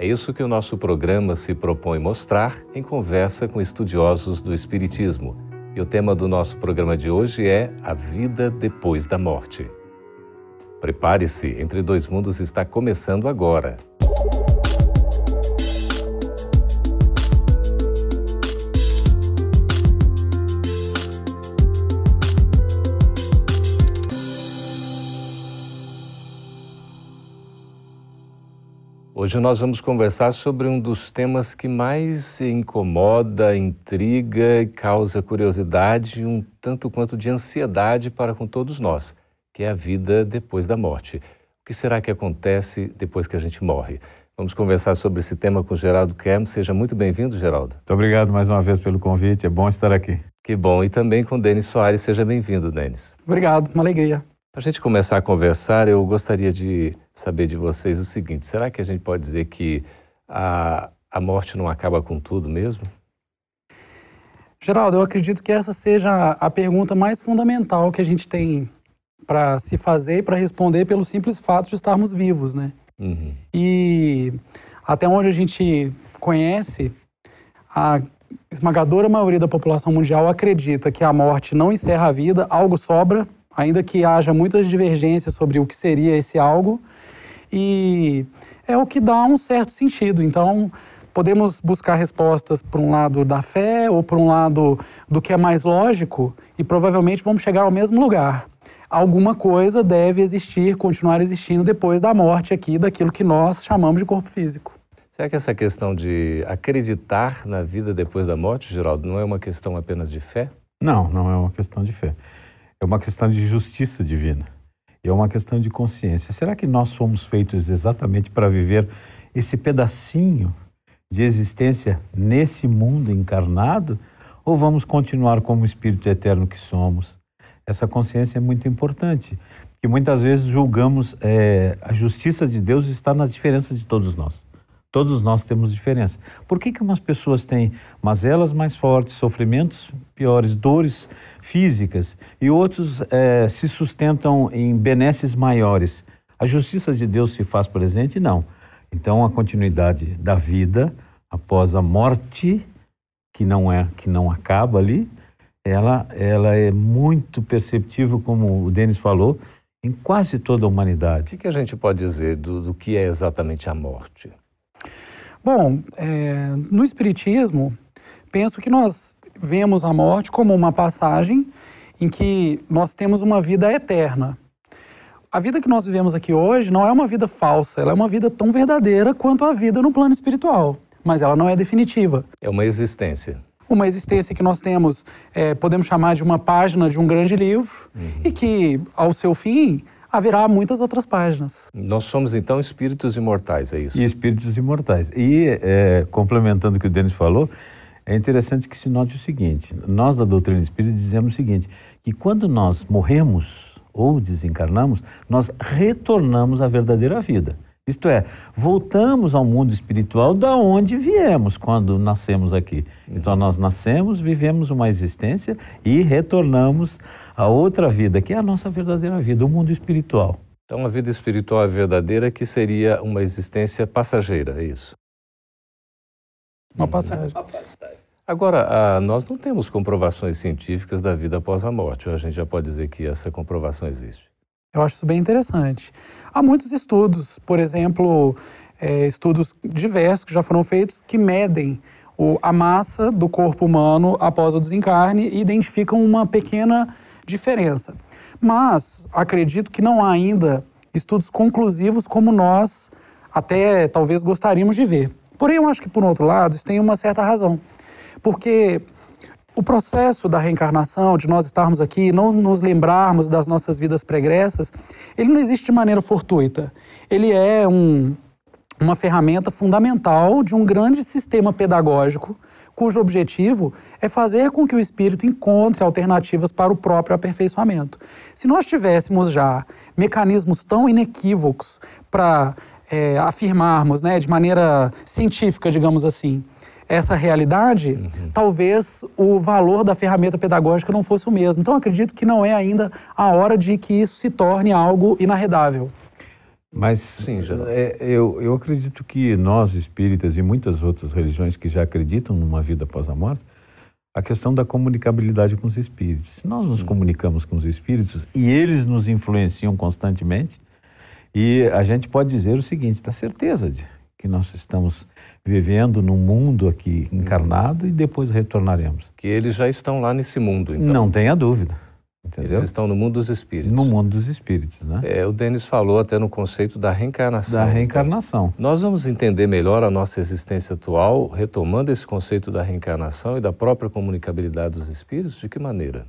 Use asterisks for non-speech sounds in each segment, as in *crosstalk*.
É isso que o nosso programa se propõe mostrar em conversa com estudiosos do Espiritismo. E o tema do nosso programa de hoje é a vida depois da morte. Prepare-se, Entre Dois Mundos está começando agora. Hoje nós vamos conversar sobre um dos temas que mais incomoda, intriga e causa curiosidade, um tanto quanto de ansiedade para com todos nós, que é a vida depois da morte. O que será que acontece depois que a gente morre? Vamos conversar sobre esse tema com Geraldo Kem. Seja muito bem-vindo, Geraldo. Muito obrigado mais uma vez pelo convite, é bom estar aqui. Que bom. E também com Denis Soares. Seja bem-vindo, Denis. Obrigado, uma alegria. Para a gente começar a conversar, eu gostaria de saber de vocês o seguinte: será que a gente pode dizer que a, a morte não acaba com tudo mesmo? Geraldo, eu acredito que essa seja a pergunta mais fundamental que a gente tem para se fazer e para responder pelo simples fato de estarmos vivos, né? Uhum. E até onde a gente conhece, a esmagadora maioria da população mundial acredita que a morte não encerra a vida, algo sobra, ainda que haja muitas divergências sobre o que seria esse algo, e é o que dá um certo sentido. Então, podemos buscar respostas por um lado da fé ou por um lado do que é mais lógico e provavelmente vamos chegar ao mesmo lugar. Alguma coisa deve existir, continuar existindo depois da morte aqui daquilo que nós chamamos de corpo físico. Será que essa questão de acreditar na vida depois da morte, Geraldo, não é uma questão apenas de fé? Não, não é uma questão de fé. É uma questão de justiça divina é uma questão de consciência. Será que nós fomos feitos exatamente para viver esse pedacinho de existência nesse mundo encarnado? Ou vamos continuar como o Espírito eterno que somos? Essa consciência é muito importante, que muitas vezes julgamos é, a justiça de Deus está nas diferenças de todos nós. Todos nós temos diferença. Por que, que umas pessoas têm mazelas mais fortes, sofrimentos piores, dores físicas, e outros é, se sustentam em benesses maiores? A justiça de Deus se faz presente? Não. Então, a continuidade da vida após a morte, que não é que não acaba ali, ela, ela é muito perceptível, como o Denis falou, em quase toda a humanidade. O que a gente pode dizer do, do que é exatamente a morte? Bom, é, no Espiritismo, penso que nós vemos a morte como uma passagem em que nós temos uma vida eterna. A vida que nós vivemos aqui hoje não é uma vida falsa, ela é uma vida tão verdadeira quanto a vida no plano espiritual, mas ela não é definitiva. É uma existência. Uma existência que nós temos, é, podemos chamar de uma página de um grande livro, uhum. e que, ao seu fim, haverá muitas outras páginas. Nós somos então espíritos imortais, é isso? E espíritos imortais. E é, complementando o que o Denis falou, é interessante que se note o seguinte: nós da doutrina espírita dizemos o seguinte, que quando nós morremos ou desencarnamos, nós retornamos à verdadeira vida. Isto é, voltamos ao mundo espiritual da onde viemos quando nascemos aqui. Então nós nascemos, vivemos uma existência e retornamos a outra vida, que é a nossa verdadeira vida, o mundo espiritual. Então, a vida espiritual é verdadeira, que seria uma existência passageira, é isso? Uma passagem. Agora, ah, nós não temos comprovações científicas da vida após a morte, a gente já pode dizer que essa comprovação existe? Eu acho isso bem interessante. Há muitos estudos, por exemplo, é, estudos diversos que já foram feitos que medem o, a massa do corpo humano após o desencarne e identificam uma pequena diferença. Mas acredito que não há ainda estudos conclusivos como nós até talvez gostaríamos de ver. Porém, eu acho que, por outro lado, isso tem uma certa razão. Porque o processo da reencarnação, de nós estarmos aqui, não nos lembrarmos das nossas vidas pregressas, ele não existe de maneira fortuita. Ele é um, uma ferramenta fundamental de um grande sistema pedagógico cujo objetivo é fazer com que o espírito encontre alternativas para o próprio aperfeiçoamento. Se nós tivéssemos já mecanismos tão inequívocos para é, afirmarmos, né, de maneira científica, digamos assim, essa realidade, uhum. talvez o valor da ferramenta pedagógica não fosse o mesmo. Então, acredito que não é ainda a hora de que isso se torne algo inarredável. Mas Sim, já. É, eu, eu acredito que nós, espíritas e muitas outras religiões que já acreditam numa vida após a morte, a questão da comunicabilidade com os espíritos. Se nós nos uhum. comunicamos com os espíritos e eles nos influenciam constantemente, e a gente pode dizer o seguinte: está certeza de que nós estamos vivendo num mundo aqui encarnado e depois retornaremos. Que eles já estão lá nesse mundo, então. Não tenha dúvida. Entendeu? Eles estão no mundo dos espíritos. No mundo dos espíritos, né? É, o Denis falou até no conceito da reencarnação. Da reencarnação. Então, nós vamos entender melhor a nossa existência atual, retomando esse conceito da reencarnação e da própria comunicabilidade dos espíritos, de que maneira?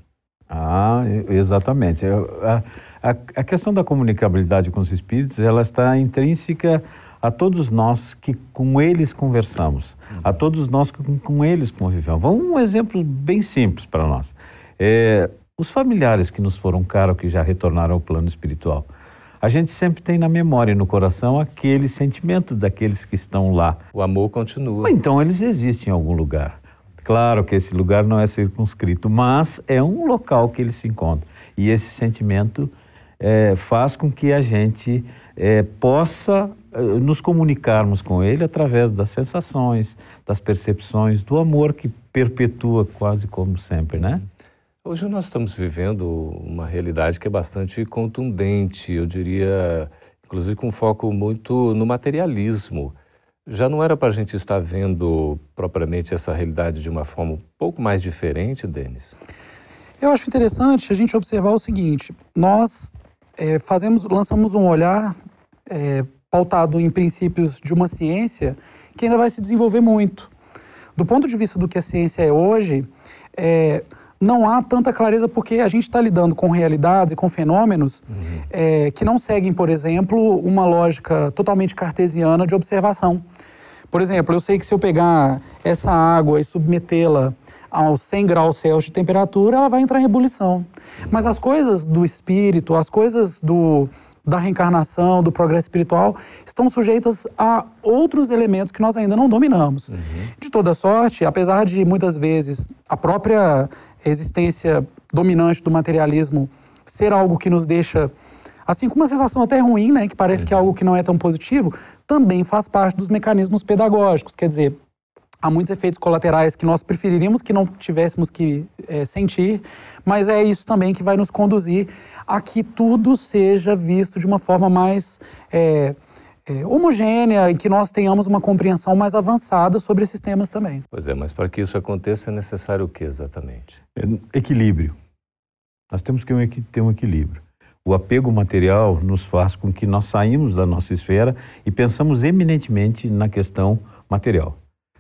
Ah, exatamente. A, a, a questão da comunicabilidade com os espíritos, ela está intrínseca a todos nós que com eles conversamos, a uhum. todos nós que com, eles convivemos. Vamos um exemplo bem simples para nós. É, os familiares que nos foram caros, que já retornaram ao plano espiritual. A gente sempre tem na memória e no coração aquele sentimento daqueles que estão lá. O amor continua. Então eles existem em algum lugar. Claro que esse lugar não é circunscrito, mas é um local que eles se encontram. E esse sentimento é, faz com que a gente é, possa nos comunicarmos com Ele através das sensações, das percepções, do amor que perpetua quase como sempre, né? Hoje nós estamos vivendo uma realidade que é bastante contundente, eu diria, inclusive com foco muito no materialismo. Já não era para a gente estar vendo propriamente essa realidade de uma forma um pouco mais diferente, Denis? Eu acho interessante a gente observar o seguinte: nós é, fazemos, lançamos um olhar é, pautado em princípios de uma ciência que ainda vai se desenvolver muito. Do ponto de vista do que a ciência é hoje, é, não há tanta clareza porque a gente está lidando com realidades e com fenômenos uhum. é, que não seguem, por exemplo, uma lógica totalmente cartesiana de observação. Por exemplo, eu sei que se eu pegar essa água e submetê-la aos 100 graus Celsius de temperatura, ela vai entrar em ebulição. Mas as coisas do espírito, as coisas do, da reencarnação, do progresso espiritual, estão sujeitas a outros elementos que nós ainda não dominamos. Uhum. De toda sorte, apesar de muitas vezes a própria existência dominante do materialismo ser algo que nos deixa assim com uma sensação até ruim, né, que parece uhum. que é uhum. algo que não é tão positivo, também faz parte dos mecanismos pedagógicos. Quer dizer, há muitos efeitos colaterais que nós preferiríamos que não tivéssemos que é, sentir, mas é isso também que vai nos conduzir a que tudo seja visto de uma forma mais é, é, homogênea e que nós tenhamos uma compreensão mais avançada sobre esses temas também. Pois é, mas para que isso aconteça é necessário o que exatamente? É, equilíbrio. Nós temos que ter um equilíbrio. O apego material nos faz com que nós saímos da nossa esfera e pensamos eminentemente na questão material.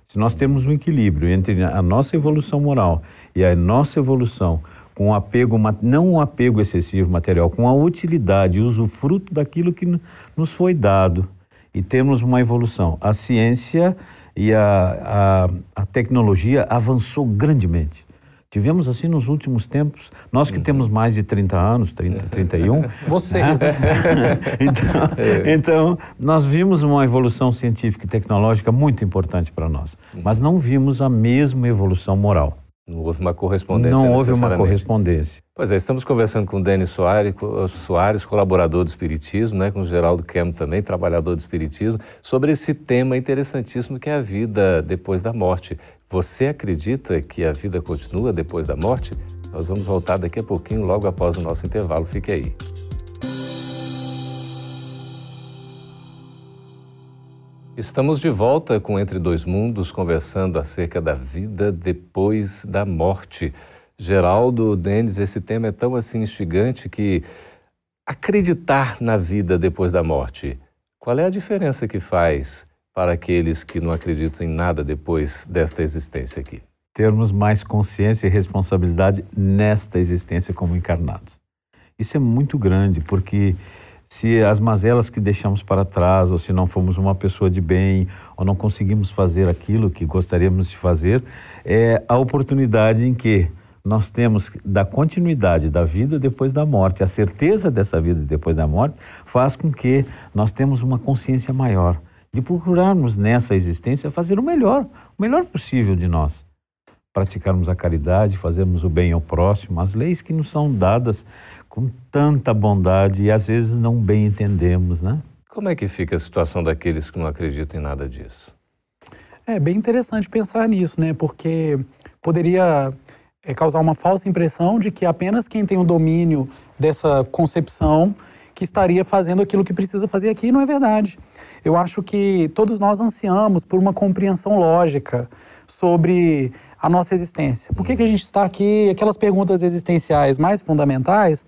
Se nós temos um equilíbrio entre a nossa evolução moral e a nossa evolução com um apego, não um apego excessivo material, com a utilidade e usufruto daquilo que nos foi dado e temos uma evolução. A ciência e a, a, a tecnologia avançou grandemente. Tivemos assim nos últimos tempos, nós que uhum. temos mais de 30 anos, 30, 31. *laughs* Vocês, né? *laughs* então, é. então, nós vimos uma evolução científica e tecnológica muito importante para nós, uhum. mas não vimos a mesma evolução moral. Não houve uma correspondência. Não houve uma correspondência. Pois é, estamos conversando com o Denis Soares, Soares, colaborador do Espiritismo, né, com o Geraldo Kem também, trabalhador do Espiritismo, sobre esse tema interessantíssimo que é a vida depois da morte. Você acredita que a vida continua depois da morte? Nós vamos voltar daqui a pouquinho, logo após o nosso intervalo. Fique aí. Estamos de volta com Entre Dois Mundos, conversando acerca da vida depois da morte. Geraldo, Denis, esse tema é tão assim instigante que acreditar na vida depois da morte, qual é a diferença que faz para aqueles que não acreditam em nada depois desta existência aqui? Termos mais consciência e responsabilidade nesta existência como encarnados. Isso é muito grande, porque se as mazelas que deixamos para trás, ou se não fomos uma pessoa de bem, ou não conseguimos fazer aquilo que gostaríamos de fazer, é a oportunidade em que nós temos da continuidade da vida depois da morte. A certeza dessa vida depois da morte faz com que nós temos uma consciência maior de procurarmos nessa existência fazer o melhor, o melhor possível de nós. Praticarmos a caridade, fazermos o bem ao próximo, as leis que nos são dadas com tanta bondade e às vezes não bem entendemos, né? Como é que fica a situação daqueles que não acreditam em nada disso? É bem interessante pensar nisso, né? Porque poderia é, causar uma falsa impressão de que apenas quem tem o domínio dessa concepção que estaria fazendo aquilo que precisa fazer aqui, não é verdade. Eu acho que todos nós ansiamos por uma compreensão lógica sobre a nossa existência. Por que, que a gente está aqui? Aquelas perguntas existenciais mais fundamentais,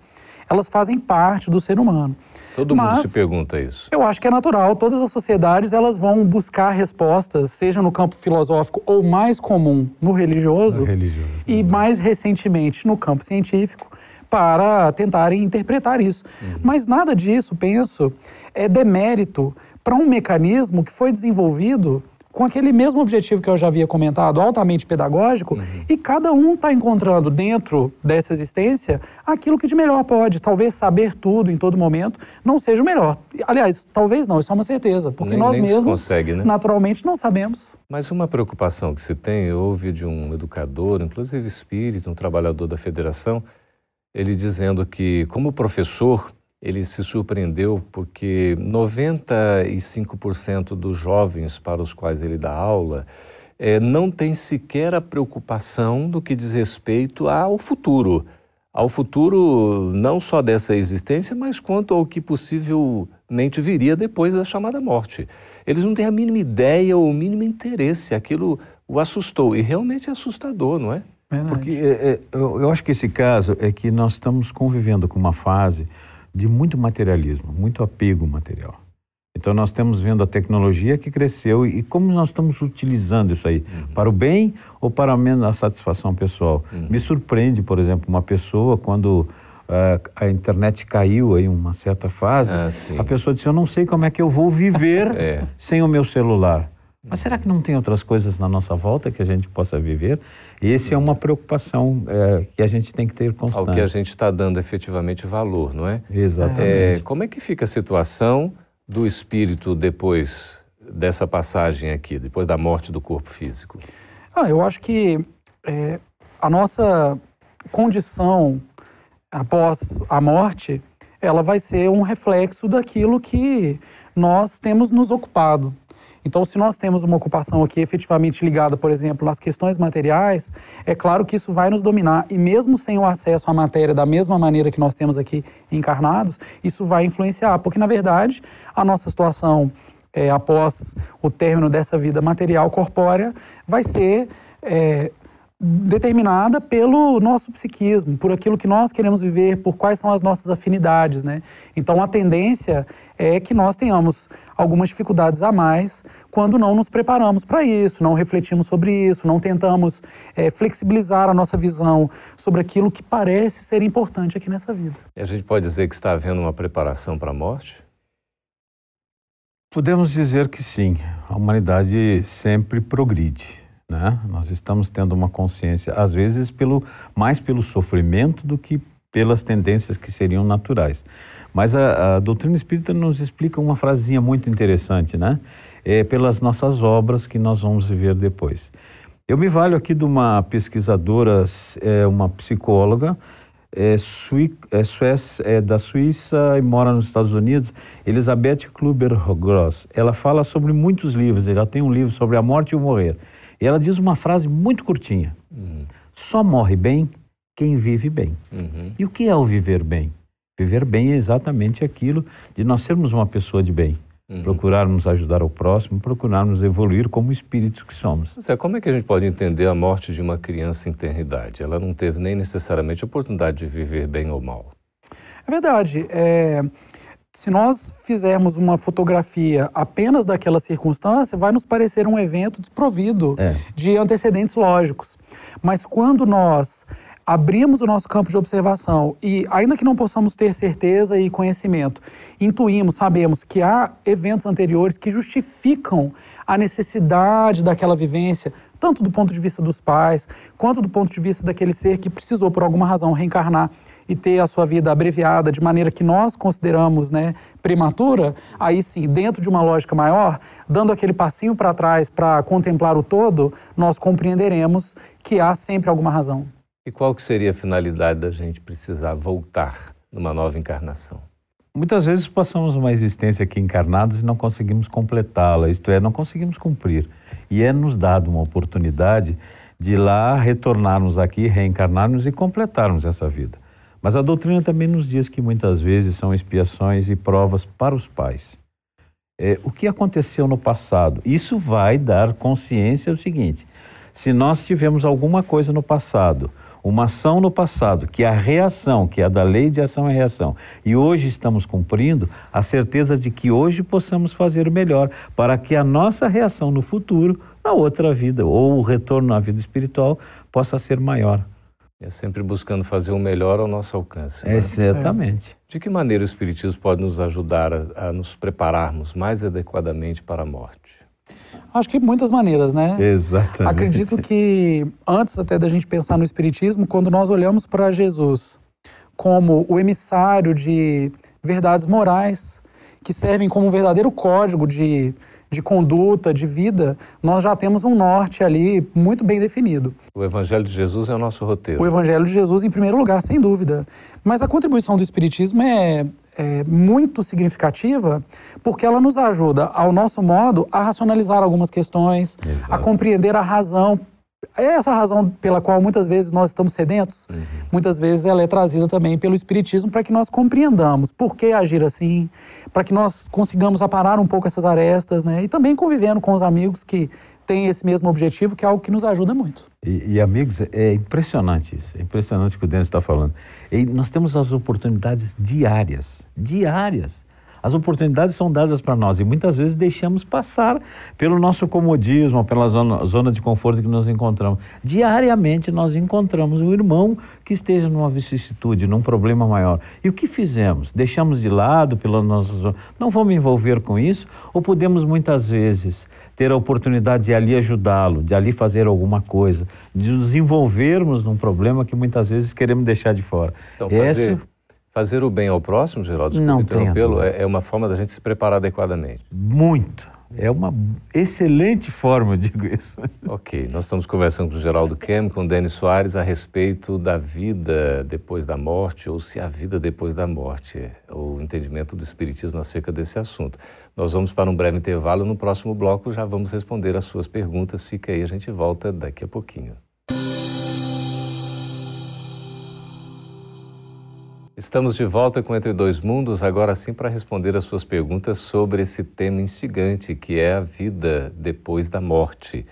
elas fazem parte do ser humano. Todo Mas, mundo se pergunta isso. Eu acho que é natural. Todas as sociedades elas vão buscar respostas, seja no campo filosófico ou mais comum no religioso, no religioso e né? mais recentemente no campo científico, para tentarem interpretar isso. Uhum. Mas nada disso, penso, é demérito para um mecanismo que foi desenvolvido com aquele mesmo objetivo que eu já havia comentado, altamente pedagógico, uhum. e cada um está encontrando dentro dessa existência aquilo que de melhor pode. Talvez saber tudo em todo momento não seja o melhor. Aliás, talvez não, isso é uma certeza, porque nem, nós nem mesmos, consegue, né? naturalmente, não sabemos. Mas uma preocupação que se tem, eu ouvi de um educador, inclusive espírito, um trabalhador da federação, ele dizendo que, como professor, ele se surpreendeu porque 95% dos jovens para os quais ele dá aula é, não tem sequer a preocupação do que diz respeito ao futuro. Ao futuro não só dessa existência, mas quanto ao que possivelmente viria depois da chamada morte. Eles não têm a mínima ideia ou o mínimo interesse. Aquilo o assustou. E realmente é assustador, não é? Porque é, é, eu, eu acho que esse caso é que nós estamos convivendo com uma fase de muito materialismo, muito apego material. Então nós estamos vendo a tecnologia que cresceu e como nós estamos utilizando isso aí uhum. para o bem ou para a satisfação pessoal. Uhum. Me surpreende, por exemplo, uma pessoa quando uh, a internet caiu em uma certa fase, ah, a pessoa disse: eu não sei como é que eu vou viver *laughs* é. sem o meu celular. Mas será que não tem outras coisas na nossa volta que a gente possa viver? Esse é uma preocupação é, que a gente tem que ter constante. Ao que a gente está dando efetivamente valor, não é? Exatamente. É, como é que fica a situação do espírito depois dessa passagem aqui, depois da morte do corpo físico? Ah, eu acho que é, a nossa condição após a morte, ela vai ser um reflexo daquilo que nós temos nos ocupado. Então, se nós temos uma ocupação aqui efetivamente ligada, por exemplo, às questões materiais, é claro que isso vai nos dominar. E mesmo sem o acesso à matéria da mesma maneira que nós temos aqui encarnados, isso vai influenciar. Porque, na verdade, a nossa situação é, após o término dessa vida material corpórea vai ser é, determinada pelo nosso psiquismo, por aquilo que nós queremos viver, por quais são as nossas afinidades, né? Então a tendência é que nós tenhamos algumas dificuldades a mais quando não nos preparamos para isso, não refletimos sobre isso, não tentamos é, flexibilizar a nossa visão sobre aquilo que parece ser importante aqui nessa vida. E a gente pode dizer que está havendo uma preparação para a morte? Podemos dizer que sim. A humanidade sempre progride né? Nós estamos tendo uma consciência, às vezes, pelo, mais pelo sofrimento do que pelas tendências que seriam naturais. Mas a, a doutrina espírita nos explica uma frasinha muito interessante, né? É pelas nossas obras que nós vamos viver depois. Eu me valho aqui de uma pesquisadora, é, uma psicóloga, é, sui, é, suécia, é da Suíça e mora nos Estados Unidos, Elizabeth Kluber-Gross. Ela fala sobre muitos livros, ela tem um livro sobre a morte e o morrer. E ela diz uma frase muito curtinha: uhum. só morre bem quem vive bem. Uhum. E o que é o viver bem? Viver bem é exatamente aquilo de nós sermos uma pessoa de bem. Uhum. Procurarmos ajudar o próximo, procurarmos evoluir como espíritos que somos. Zé, como é que a gente pode entender a morte de uma criança em tenridade? Ela não teve nem necessariamente a oportunidade de viver bem ou mal. É verdade. É se nós fizermos uma fotografia apenas daquela circunstância, vai nos parecer um evento desprovido é. de antecedentes lógicos. Mas quando nós abrimos o nosso campo de observação e, ainda que não possamos ter certeza e conhecimento, intuímos, sabemos que há eventos anteriores que justificam a necessidade daquela vivência, tanto do ponto de vista dos pais, quanto do ponto de vista daquele ser que precisou, por alguma razão, reencarnar e ter a sua vida abreviada de maneira que nós consideramos né, prematura, aí sim, dentro de uma lógica maior, dando aquele passinho para trás para contemplar o todo, nós compreenderemos que há sempre alguma razão. E qual que seria a finalidade da gente precisar voltar numa nova encarnação? Muitas vezes passamos uma existência aqui encarnados e não conseguimos completá-la, isto é, não conseguimos cumprir. E é nos dado uma oportunidade de lá retornarmos aqui, reencarnarmos e completarmos essa vida. Mas a doutrina também nos diz que muitas vezes são expiações e provas para os pais. É, o que aconteceu no passado? Isso vai dar consciência o seguinte: se nós tivemos alguma coisa no passado, uma ação no passado, que é a reação, que é a da lei de ação e reação, e hoje estamos cumprindo, a certeza de que hoje possamos fazer o melhor para que a nossa reação no futuro, na outra vida, ou o retorno à vida espiritual, possa ser maior. É sempre buscando fazer o melhor ao nosso alcance. Né? Exatamente. De que maneira o Espiritismo pode nos ajudar a, a nos prepararmos mais adequadamente para a morte? Acho que muitas maneiras, né? Exatamente. Acredito que antes até da gente pensar no Espiritismo, quando nós olhamos para Jesus como o emissário de verdades morais que servem como um verdadeiro código de, de conduta, de vida, nós já temos um norte ali muito bem definido. O Evangelho de Jesus é o nosso roteiro. O Evangelho de Jesus, em primeiro lugar, sem dúvida. Mas a contribuição do Espiritismo é, é, muito significativa, porque ela nos ajuda, ao nosso modo, a racionalizar algumas questões, Exato. a compreender a razão. É essa razão pela qual muitas vezes nós estamos sedentos, uhum. muitas vezes ela é trazida também pelo Espiritismo para que nós compreendamos por que agir assim, para que nós consigamos aparar um pouco essas arestas, né? E também convivendo com os amigos que têm esse mesmo objetivo, que é algo que nos ajuda muito. E, e amigos, é impressionante isso, é impressionante o que o Denis está falando. E nós temos as oportunidades diárias, diárias. As oportunidades são dadas para nós e muitas vezes deixamos passar pelo nosso comodismo, pela zona, zona de conforto que nos encontramos. Diariamente nós encontramos um irmão que esteja numa vicissitude, num problema maior. E o que fizemos? Deixamos de lado pela nossa zona? Não vamos me envolver com isso? Ou podemos muitas vezes ter a oportunidade de ali ajudá-lo, de ali fazer alguma coisa, de nos envolvermos num problema que muitas vezes queremos deixar de fora. Então, fazer, Esse... fazer o bem ao próximo, Geraldo, não interrompê-lo, é, é uma forma da gente se preparar adequadamente. Muito. É uma excelente forma, eu digo isso. *laughs* Ok, nós estamos conversando com o Geraldo Kem, com o Denis Soares, a respeito da vida depois da morte, ou se há vida depois da morte, o entendimento do Espiritismo acerca desse assunto. Nós vamos para um breve intervalo. No próximo bloco já vamos responder as suas perguntas. Fica aí, a gente volta daqui a pouquinho. Estamos de volta com Entre Dois Mundos, agora sim para responder as suas perguntas sobre esse tema instigante que é a vida depois da morte.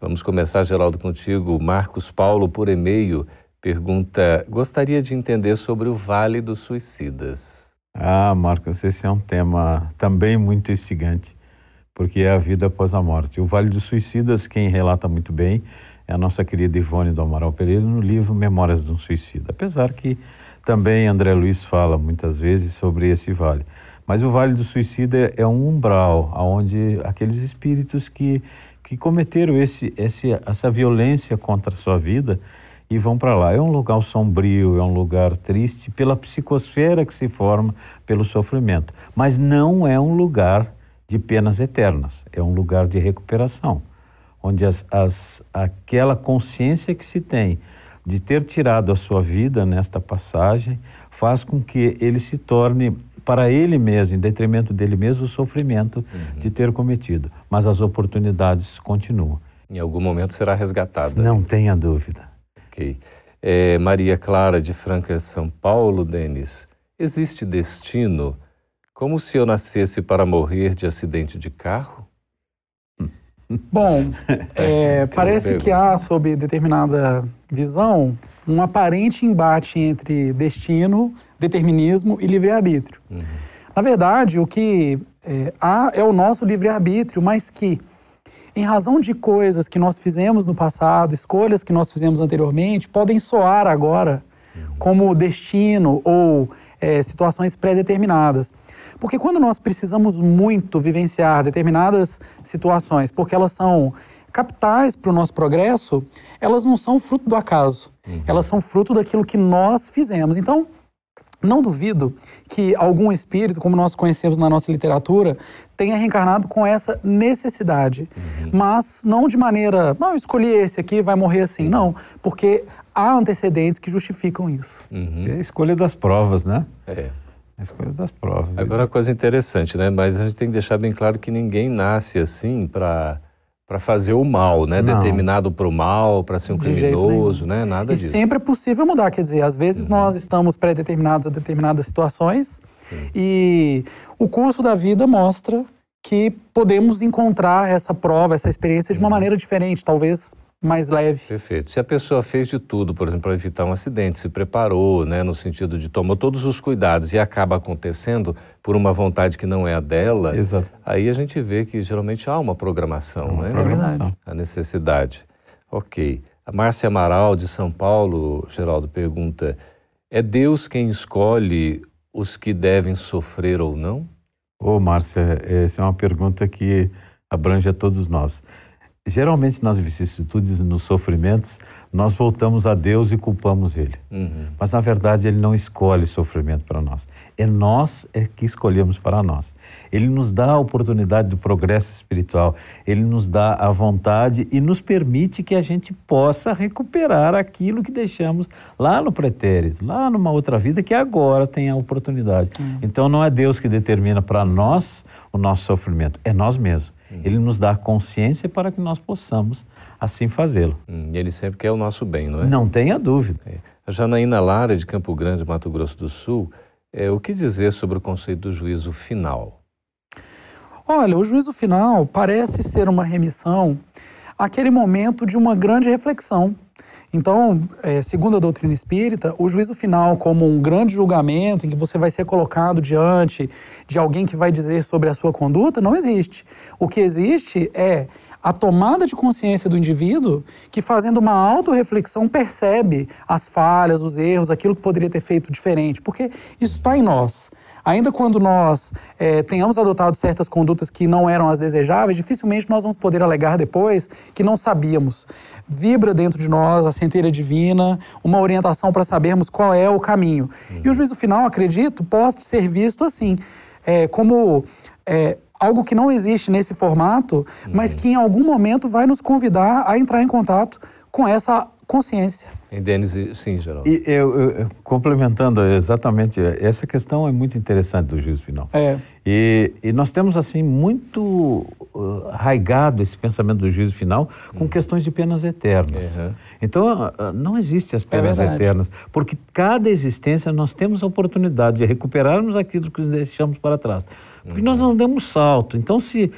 Vamos começar, Geraldo, contigo. Marcos Paulo, por e-mail, pergunta: gostaria de entender sobre o Vale dos Suicidas. Ah, Marcos, esse é um tema também muito instigante, porque é a vida após a morte. O Vale dos Suicidas, quem relata muito bem, é a nossa querida Ivone do Amaral Pereira no livro Memórias de um Suicida. Apesar que também André Luiz fala muitas vezes sobre esse vale. Mas o Vale do Suicida é um umbral onde aqueles espíritos que, que cometeram esse, esse, essa violência contra a sua vida e vão para lá. É um lugar sombrio, é um lugar triste pela psicosfera que se forma pelo sofrimento, mas não é um lugar de penas eternas, é um lugar de recuperação, onde as, as, aquela consciência que se tem de ter tirado a sua vida nesta passagem faz com que ele se torne para ele mesmo, em detrimento dele mesmo, o sofrimento uhum. de ter cometido. Mas as oportunidades continuam. Em algum momento será resgatada. Não tenha dúvida. Ok. É, Maria Clara de Franca, São Paulo, Denis. Existe destino como se eu nascesse para morrer de acidente de carro? Bom, *laughs* é, parece que há, sob determinada visão, um aparente embate entre destino, determinismo e livre-arbítrio. Uhum. Na verdade, o que é, há é o nosso livre-arbítrio, mas que em razão de coisas que nós fizemos no passado, escolhas que nós fizemos anteriormente, podem soar agora como destino ou é, situações pré-determinadas. Porque quando nós precisamos muito vivenciar determinadas situações, porque elas são capitais para o nosso progresso, elas não são fruto do acaso. Uhum. Elas são fruto daquilo que nós fizemos. Então, não duvido que algum espírito, como nós conhecemos na nossa literatura, tenha reencarnado com essa necessidade. Uhum. Mas não de maneira, não, escolhi esse aqui, vai morrer assim. Não, porque há antecedentes que justificam isso. Uhum. É a escolha das provas, né? É. A escolha das provas. Agora, uma coisa interessante, né? Mas a gente tem que deixar bem claro que ninguém nasce assim para para fazer o mal, né? Não. Determinado para o mal, para ser um De criminoso, né? Nada e disso. E sempre é possível mudar, quer dizer, às vezes uhum. nós estamos pré-determinados a determinadas situações Sim. e o curso da vida mostra que podemos encontrar essa prova, essa experiência de uma uhum. maneira diferente, talvez mais leve. Perfeito. Se a pessoa fez de tudo, por exemplo, para evitar um acidente, se preparou, né, no sentido de tomou todos os cuidados e acaba acontecendo por uma vontade que não é a dela, Exato. aí a gente vê que geralmente há uma programação, uma né? Programação. A necessidade. Ok. A Márcia Amaral, de São Paulo, Geraldo, pergunta: é Deus quem escolhe os que devem sofrer ou não? Ô, oh, Márcia, essa é uma pergunta que abrange a todos nós. Geralmente nas vicissitudes e nos sofrimentos, nós voltamos a Deus e culpamos Ele. Uhum. Mas na verdade Ele não escolhe sofrimento para nós. É nós é que escolhemos para nós. Ele nos dá a oportunidade do progresso espiritual. Ele nos dá a vontade e nos permite que a gente possa recuperar aquilo que deixamos lá no pretérito, lá numa outra vida que agora tem a oportunidade. Uhum. Então não é Deus que determina para nós o nosso sofrimento, é nós mesmos. Hum. Ele nos dá consciência para que nós possamos assim fazê-lo. Hum, ele sempre quer o nosso bem, não é? Não tenha dúvida. É. A Janaína Lara, de Campo Grande, Mato Grosso do Sul, é, o que dizer sobre o conceito do juízo final? Olha, o juízo final parece ser uma remissão àquele momento de uma grande reflexão então, é, segundo a doutrina espírita, o juízo final, como um grande julgamento em que você vai ser colocado diante de alguém que vai dizer sobre a sua conduta, não existe. O que existe é a tomada de consciência do indivíduo que, fazendo uma autorreflexão, percebe as falhas, os erros, aquilo que poderia ter feito diferente, porque isso está em nós. Ainda quando nós é, tenhamos adotado certas condutas que não eram as desejáveis, dificilmente nós vamos poder alegar depois que não sabíamos vibra dentro de nós a centelha divina, uma orientação para sabermos qual é o caminho. Uhum. E o juízo final, acredito, pode ser visto assim, é, como é, algo que não existe nesse formato, uhum. mas que em algum momento vai nos convidar a entrar em contato com essa consciência. Em Denise, sim, Geraldo. E eu, eu, complementando exatamente, essa questão é muito interessante do juízo final. É. E, e nós temos, assim, muito uh, arraigado esse pensamento do juízo final com hum. questões de penas eternas. Uhum. Então, uh, não existem as é penas é eternas, porque cada existência nós temos a oportunidade de recuperarmos aquilo que deixamos para trás. Porque uhum. nós não demos salto. Então, se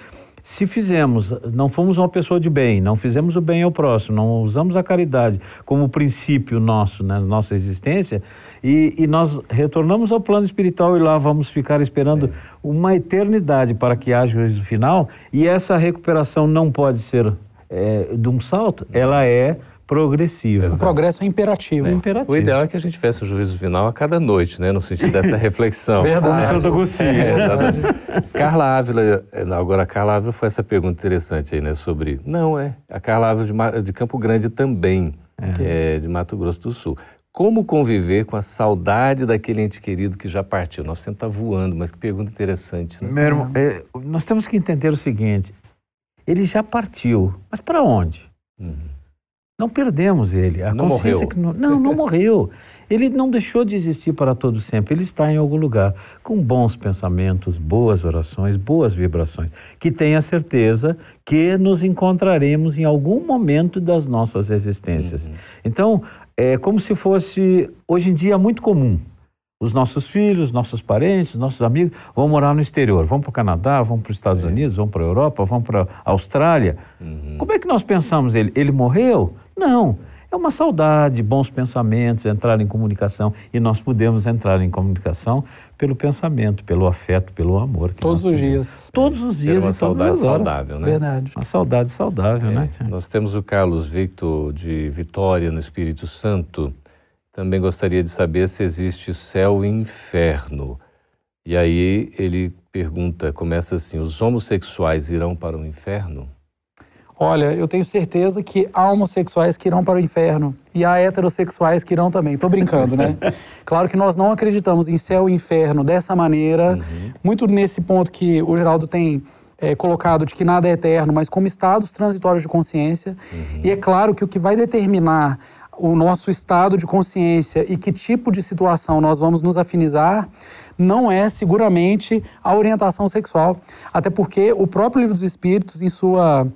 se fizemos, não fomos uma pessoa de bem, não fizemos o bem ao próximo, não usamos a caridade como princípio nosso, na né, nossa existência, e, e, nós retornamos ao plano espiritual e lá vamos ficar esperando é. uma eternidade para que haja o juízo final, e essa recuperação não pode ser é, de um salto, ela é progressiva. O progresso é imperativo. É. imperativo. O ideal é que a gente fizesse o juízo final a cada noite, né? No sentido dessa *laughs* reflexão. Verdade. Como Santo Agostinho. É, Carla Ávila, agora a Carla Ávila foi essa pergunta interessante aí, né? Sobre, não, é, a Carla Ávila de, de Campo Grande também, é. que é de Mato Grosso do Sul. Como conviver com a saudade daquele ente querido que já partiu? Nosso tempo está voando, mas que pergunta interessante. Né? Meu irmão, é, nós temos que entender o seguinte: ele já partiu, mas para onde? Uhum. Não perdemos ele. A não consciência morreu. Que não, não, não *laughs* morreu. Ele não deixou de existir para todo sempre. Ele está em algum lugar com bons pensamentos, boas orações, boas vibrações. Que tenha certeza que nos encontraremos em algum momento das nossas existências. Uhum. Então, é como se fosse hoje em dia muito comum. Os nossos filhos, nossos parentes, nossos amigos vão morar no exterior. Vão para o Canadá, vão para os Estados é. Unidos, vão para a Europa, vão para a Austrália. Uhum. Como é que nós pensamos ele? Ele morreu? Não, É uma saudade, bons pensamentos, entrar em comunicação. E nós podemos entrar em comunicação pelo pensamento, pelo afeto, pelo amor. Todos os dias. Todos os dias. uma saudade saudável, né? Verdade. Uma saudade saudável, é. né? Nós temos o Carlos Victor de Vitória, no Espírito Santo. Também gostaria de saber se existe céu e inferno. E aí ele pergunta, começa assim: os homossexuais irão para o inferno? Olha, eu tenho certeza que há homossexuais que irão para o inferno e há heterossexuais que irão também. Estou brincando, né? *laughs* claro que nós não acreditamos em céu e inferno dessa maneira, uhum. muito nesse ponto que o Geraldo tem é, colocado de que nada é eterno, mas como estados transitórios de consciência. Uhum. E é claro que o que vai determinar o nosso estado de consciência e que tipo de situação nós vamos nos afinizar não é seguramente a orientação sexual. Até porque o próprio Livro dos Espíritos, em sua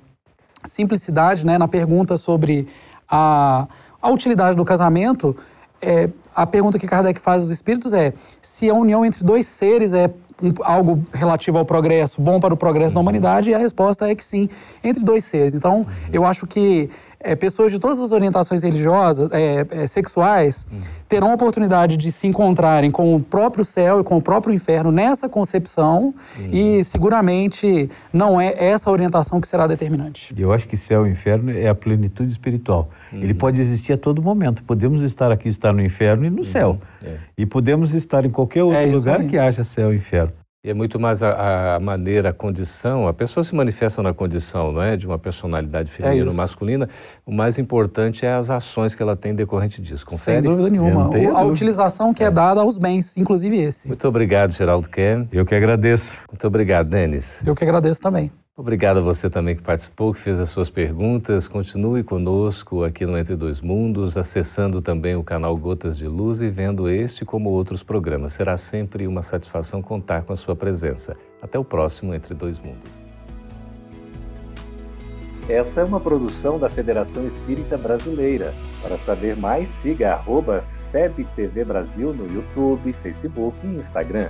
simplicidade, né, na pergunta sobre a, a utilidade do casamento, é, a pergunta que Kardec faz aos espíritos é se a união entre dois seres é um, algo relativo ao progresso, bom para o progresso uhum. da humanidade, e a resposta é que sim, entre dois seres. Então, uhum. eu acho que é, pessoas de todas as orientações religiosas, é, é, sexuais, uhum. terão a oportunidade de se encontrarem com o próprio céu e com o próprio inferno nessa concepção uhum. e seguramente não é essa orientação que será determinante. Eu acho que céu e inferno é a plenitude espiritual. Uhum. Ele pode existir a todo momento. Podemos estar aqui, estar no inferno e no uhum. céu. É. E podemos estar em qualquer outro é lugar que haja céu e inferno. E é muito mais a, a, maneira, a condição, a pessoa se manifesta na condição, não é? De uma personalidade é feminina ou masculina. O mais importante é as ações que ela tem decorrente disso. Confere? Sem dúvida nenhuma. O, a utilização que é. é. dada aos bens, inclusive esse. Muito obrigado, Geraldo Ken. Eu que agradeço. Muito obrigado, Denis. Eu que agradeço também. Obrigado a você também que participou, que fez as suas perguntas. Continue conosco aqui no Entre Dois Mundos, acessando também o canal Gotas de Luz e vendo este como outros programas. Será sempre uma satisfação contar com a sua presença. Até o próximo Entre Dois Mundos. Essa é uma produção da Federação Espírita Brasileira. Para saber mais, siga FebTV Brasil no YouTube, Facebook e Instagram.